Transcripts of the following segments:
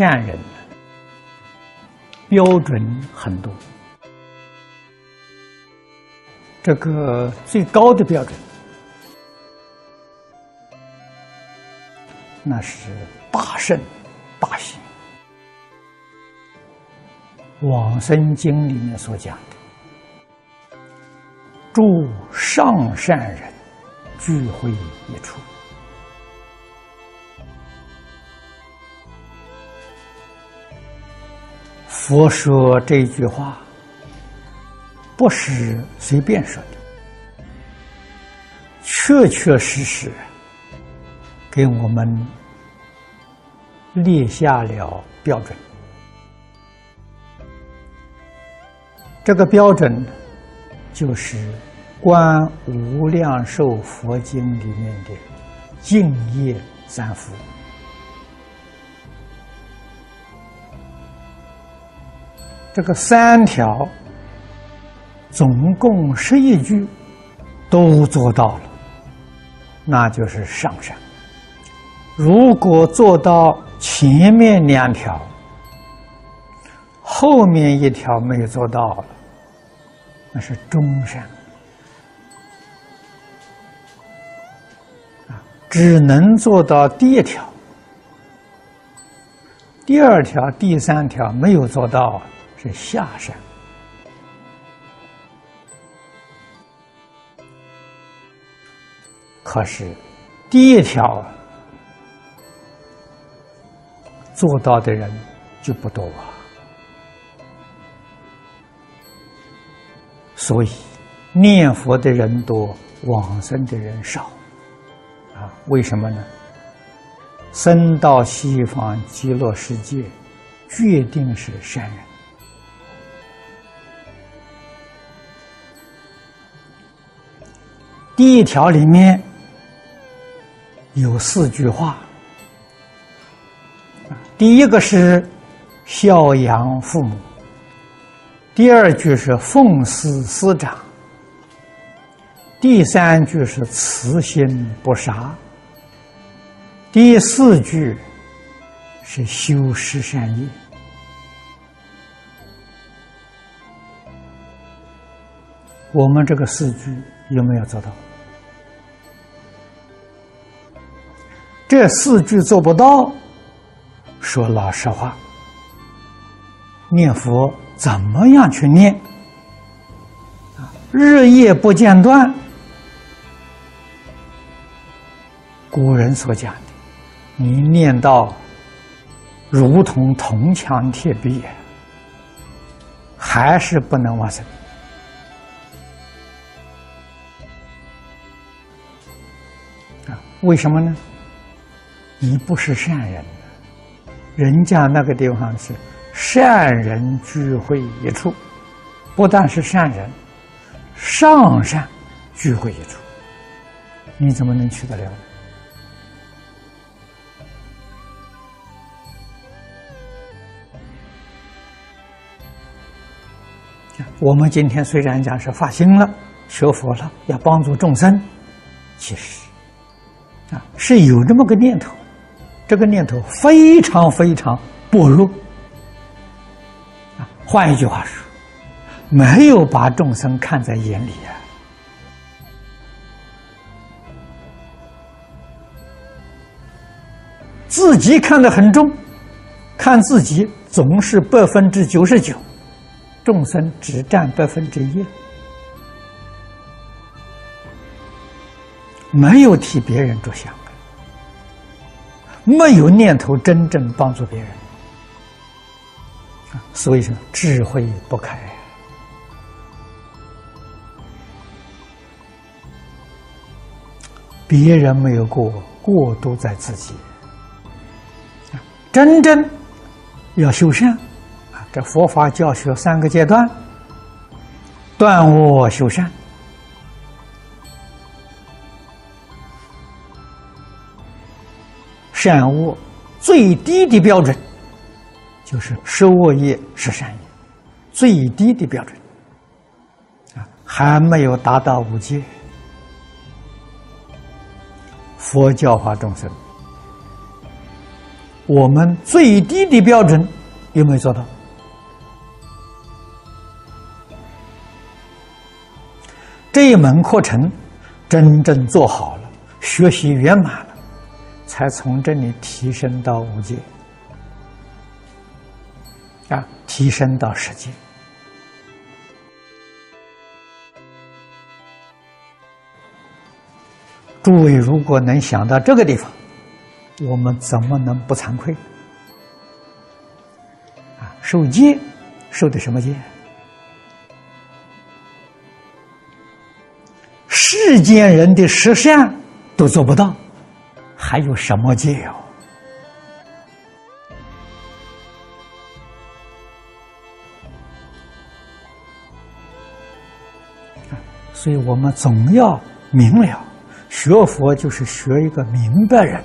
善人标准很多，这个最高的标准，那是大圣大行。往生经里面所讲的，诸上善人聚会一处。佛说这句话，不是随便说的，确确实实给我们列下了标准。这个标准就是《观无量寿佛经》里面的净业三福。这个三条总共十一句都做到了，那就是上善。如果做到前面两条，后面一条没有做到了，那是中善，只能做到第一条，第二条、第三条没有做到。是下山，可是第一条做到的人就不多啊，所以念佛的人多，往生的人少啊？为什么呢？生到西方极乐世界，决定是善人。第一条里面有四句话，第一个是孝养父母，第二句是奉事师长，第三句是慈心不杀，第四句是修施善业。我们这个四句有没有做到？这四句做不到，说老实话，念佛怎么样去念？日夜不间断。古人所讲的，你念到如同铜墙铁壁，还是不能往生。啊，为什么呢？你不是善人，人家那个地方是善人聚会一处，不但是善人，上善聚会一处，你怎么能去得了？我们今天虽然讲是发心了，学佛了，要帮助众生，其实啊是有这么个念头。这个念头非常非常薄弱啊！换一句话说，没有把众生看在眼里啊，自己看得很重，看自己总是百分之九十九，众生只占百分之一，没有替别人着想。没有念头真正帮助别人，所以说智慧不开。别人没有过，过都在自己。真正要修善啊，这佛法教学三个阶段：断恶修善。善恶最低的标准，就是受恶业是善业，最低的标准啊，还没有达到五戒。佛教化众生，我们最低的标准有没有做到？这一门课程真正做好了，学习圆满，才从这里提升到五界，啊，提升到十界。诸位如果能想到这个地方，我们怎么能不惭愧？啊，受戒，受的什么戒？世间人的实善都做不到，还有什么戒哦？所以我们总要明了。学佛就是学一个明白人，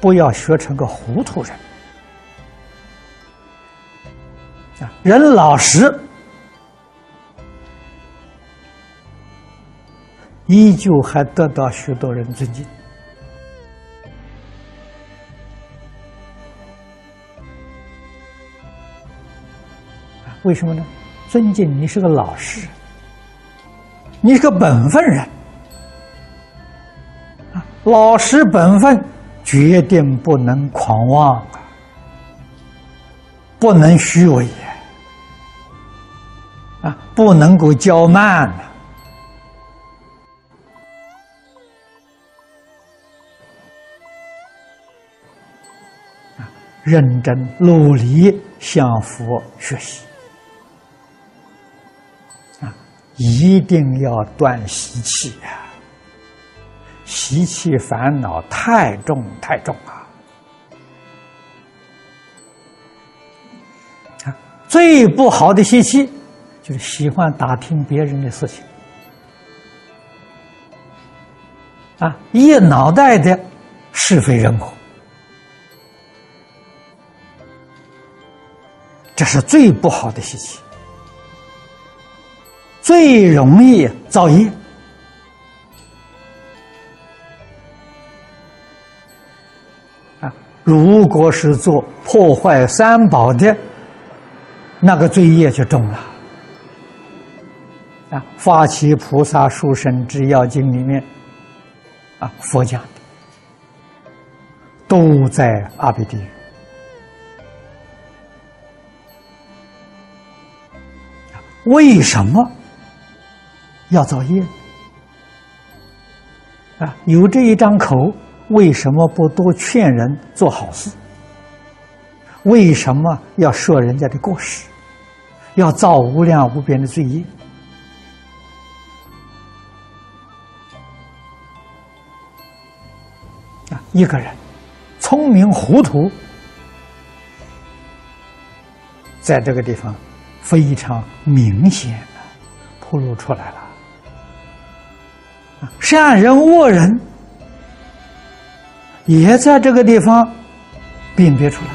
不要学成个糊涂人。啊，人老实，依旧还得到许多人尊敬。为什么呢？尊敬你是个老实人，你是个本分人。老实本分，决定不能狂妄啊，不能虚伪啊，不能够骄慢，啊，认真努力向佛学习。一定要断习气啊。习气烦恼太重太重啊！啊，最不好的习气就是喜欢打听别人的事情，啊，一脑袋的是非人口，这是最不好的习气，最容易造业。如果是做破坏三宝的，那个罪业就重了。啊，《发起菩萨殊胜之要经》里面，啊，佛讲的，都在阿鼻地狱。为什么要造业？啊，有这一张口。为什么不多劝人做好事？为什么要说人家的过失？要造无量无边的罪业？啊，一个人聪明糊涂，在这个地方非常明显的暴露出来了。善人恶人。也在这个地方辨别出来。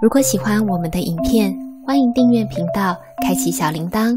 如果喜欢我们的影片，欢迎订阅频道，开启小铃铛，